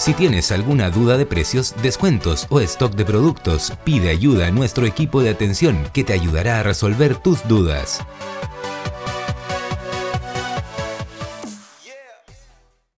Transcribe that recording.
Si tienes alguna duda de precios, descuentos o stock de productos, pide ayuda a nuestro equipo de atención que te ayudará a resolver tus dudas.